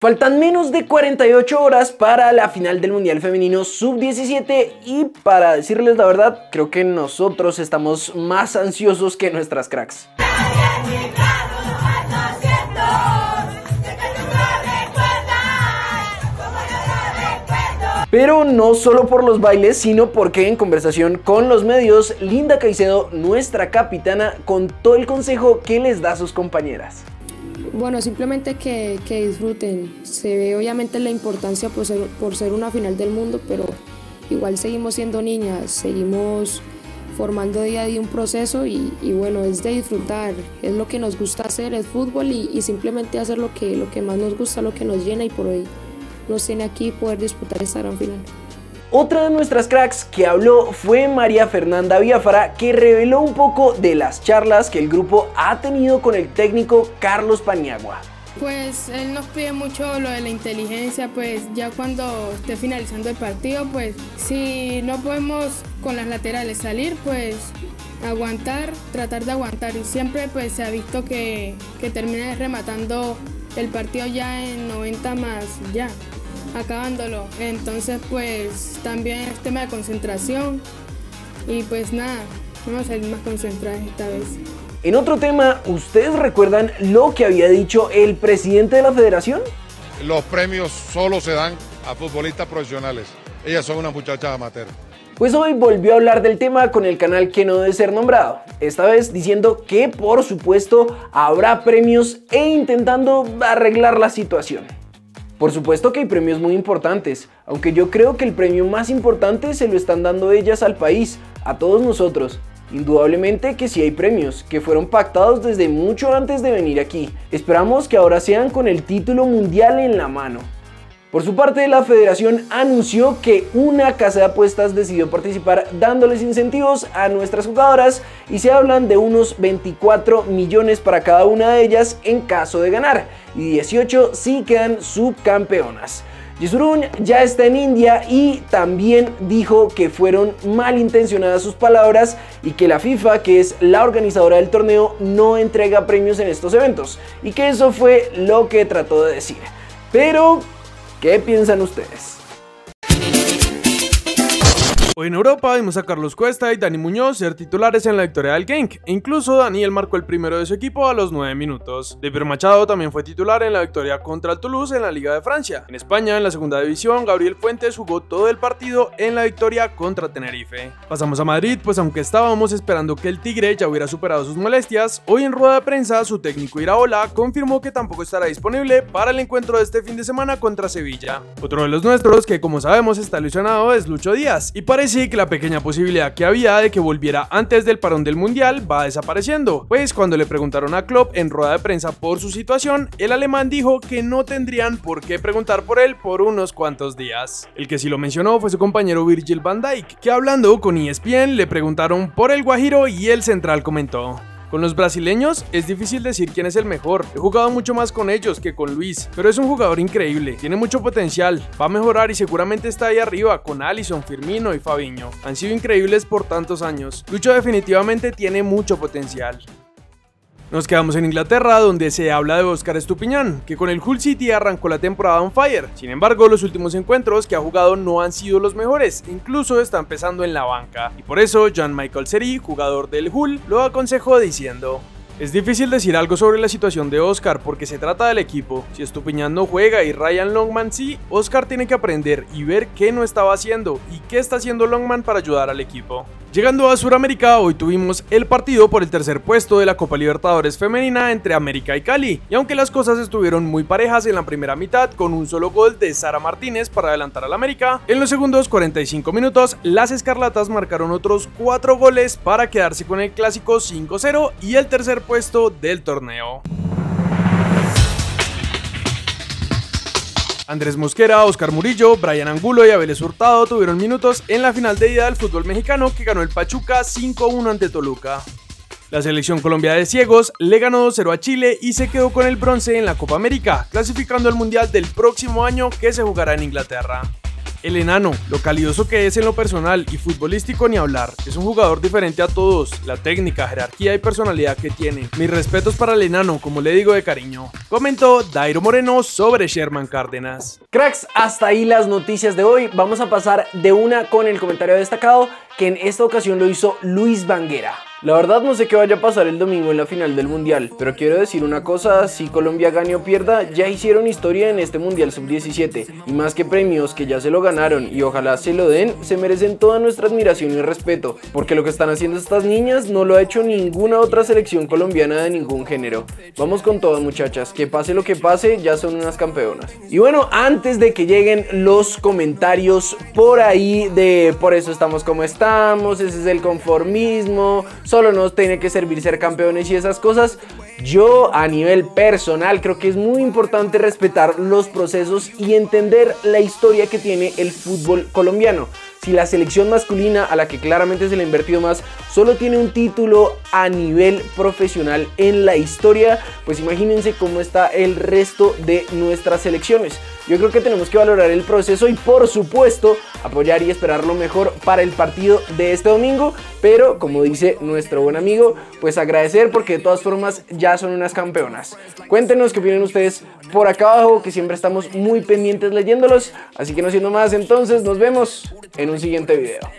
Faltan menos de 48 horas para la final del Mundial Femenino Sub-17 y para decirles la verdad, creo que nosotros estamos más ansiosos que nuestras cracks. Pero no solo por los bailes, sino porque en conversación con los medios, Linda Caicedo, nuestra capitana, contó el consejo que les da a sus compañeras. Bueno, simplemente que, disfruten. Se ve obviamente la importancia por ser, una final del mundo, pero igual seguimos siendo niñas, seguimos formando día a día un proceso y, bueno, es de disfrutar, es lo que nos gusta hacer, es fútbol y, simplemente hacer lo que, lo que más nos gusta, lo que nos llena y por hoy nos tiene aquí poder disputar esta gran final. Otra de nuestras cracks que habló fue María Fernanda Biafara, que reveló un poco de las charlas que el grupo ha tenido con el técnico Carlos Paniagua. Pues él nos pide mucho lo de la inteligencia, pues ya cuando esté finalizando el partido, pues si no podemos con las laterales salir, pues aguantar, tratar de aguantar. Y siempre pues se ha visto que, que termina rematando el partido ya en 90 más ya acabándolo. Entonces, pues también es tema de concentración y pues nada, vamos a ir más concentrados esta vez. En otro tema, ¿ustedes recuerdan lo que había dicho el presidente de la federación? Los premios solo se dan a futbolistas profesionales. Ellas son unas muchachas amateur. Pues hoy volvió a hablar del tema con el canal que no debe ser nombrado, esta vez diciendo que por supuesto habrá premios e intentando arreglar la situación. Por supuesto que hay premios muy importantes, aunque yo creo que el premio más importante se lo están dando ellas al país, a todos nosotros. Indudablemente que sí hay premios, que fueron pactados desde mucho antes de venir aquí. Esperamos que ahora sean con el título mundial en la mano. Por su parte, la federación anunció que una casa de apuestas decidió participar dándoles incentivos a nuestras jugadoras y se hablan de unos 24 millones para cada una de ellas en caso de ganar y 18 si quedan subcampeonas. Yesurun ya está en India y también dijo que fueron malintencionadas sus palabras y que la FIFA, que es la organizadora del torneo, no entrega premios en estos eventos y que eso fue lo que trató de decir. Pero ¿Qué piensan ustedes? Hoy en Europa vimos a Carlos Cuesta y Dani Muñoz ser titulares en la victoria del Genk. E incluso Daniel marcó el primero de su equipo a los 9 minutos. David Machado también fue titular en la victoria contra el Toulouse en la Liga de Francia. En España, en la segunda división, Gabriel Fuentes jugó todo el partido en la victoria contra Tenerife. Pasamos a Madrid, pues aunque estábamos esperando que el Tigre ya hubiera superado sus molestias, hoy en rueda de prensa su técnico Iraola confirmó que tampoco estará disponible para el encuentro de este fin de semana contra Sevilla. Otro de los nuestros que como sabemos está ilusionado es Lucho Díaz y parece que la pequeña posibilidad que había de que volviera antes del parón del mundial va desapareciendo, pues cuando le preguntaron a Klopp en rueda de prensa por su situación, el alemán dijo que no tendrían por qué preguntar por él por unos cuantos días. El que sí lo mencionó fue su compañero Virgil van Dijk, que hablando con ESPN le preguntaron por el Guajiro y el central comentó. Con los brasileños es difícil decir quién es el mejor. He jugado mucho más con ellos que con Luis, pero es un jugador increíble, tiene mucho potencial, va a mejorar y seguramente está ahí arriba con Allison, Firmino y Fabiño. Han sido increíbles por tantos años. Lucho definitivamente tiene mucho potencial. Nos quedamos en Inglaterra, donde se habla de Oscar Estupiñán, que con el Hull City arrancó la temporada on fire. Sin embargo, los últimos encuentros que ha jugado no han sido los mejores, incluso está empezando en la banca. Y por eso, John Michael Seri, jugador del Hull, lo aconsejó diciendo: es difícil decir algo sobre la situación de Oscar porque se trata del equipo. Si Estupiñán no juega y Ryan Longman sí, Oscar tiene que aprender y ver qué no estaba haciendo y qué está haciendo Longman para ayudar al equipo. Llegando a Sudamérica, hoy tuvimos el partido por el tercer puesto de la Copa Libertadores Femenina entre América y Cali. Y aunque las cosas estuvieron muy parejas en la primera mitad, con un solo gol de Sara Martínez para adelantar al América, en los segundos 45 minutos, las Escarlatas marcaron otros 4 goles para quedarse con el clásico 5-0 y el tercer puesto del torneo. Andrés Mosquera, Oscar Murillo, Brian Angulo y Abeles Hurtado tuvieron minutos en la final de ida del fútbol mexicano que ganó el Pachuca 5-1 ante Toluca. La selección Colombia de ciegos le ganó 2-0 a Chile y se quedó con el bronce en la Copa América, clasificando al Mundial del próximo año que se jugará en Inglaterra. El enano, lo calidoso que es en lo personal y futbolístico ni hablar, es un jugador diferente a todos, la técnica, jerarquía y personalidad que tiene. Mis respetos para el enano, como le digo de cariño. Comentó Dairo Moreno sobre Sherman Cárdenas. Cracks, hasta ahí las noticias de hoy. Vamos a pasar de una con el comentario destacado que en esta ocasión lo hizo Luis Banguera. La verdad no sé qué vaya a pasar el domingo en la final del Mundial, pero quiero decir una cosa, si Colombia gane o pierda, ya hicieron historia en este Mundial Sub-17, y más que premios que ya se lo ganaron y ojalá se lo den, se merecen toda nuestra admiración y respeto, porque lo que están haciendo estas niñas no lo ha hecho ninguna otra selección colombiana de ningún género. Vamos con todo muchachas, que pase lo que pase, ya son unas campeonas. Y bueno, antes de que lleguen los comentarios por ahí de por eso estamos como estamos, ese es el conformismo, solo nos tiene que servir ser campeones y esas cosas. Yo a nivel personal creo que es muy importante respetar los procesos y entender la historia que tiene el fútbol colombiano. Si la selección masculina a la que claramente se le ha invertido más solo tiene un título a nivel profesional en la historia, pues imagínense cómo está el resto de nuestras selecciones. Yo creo que tenemos que valorar el proceso y por supuesto apoyar y esperar lo mejor para el partido de este domingo, pero como dice nuestro buen amigo, pues agradecer porque de todas formas son unas campeonas. Cuéntenos qué opinan ustedes por acá abajo, que siempre estamos muy pendientes leyéndolos, así que no siendo más entonces, nos vemos en un siguiente video.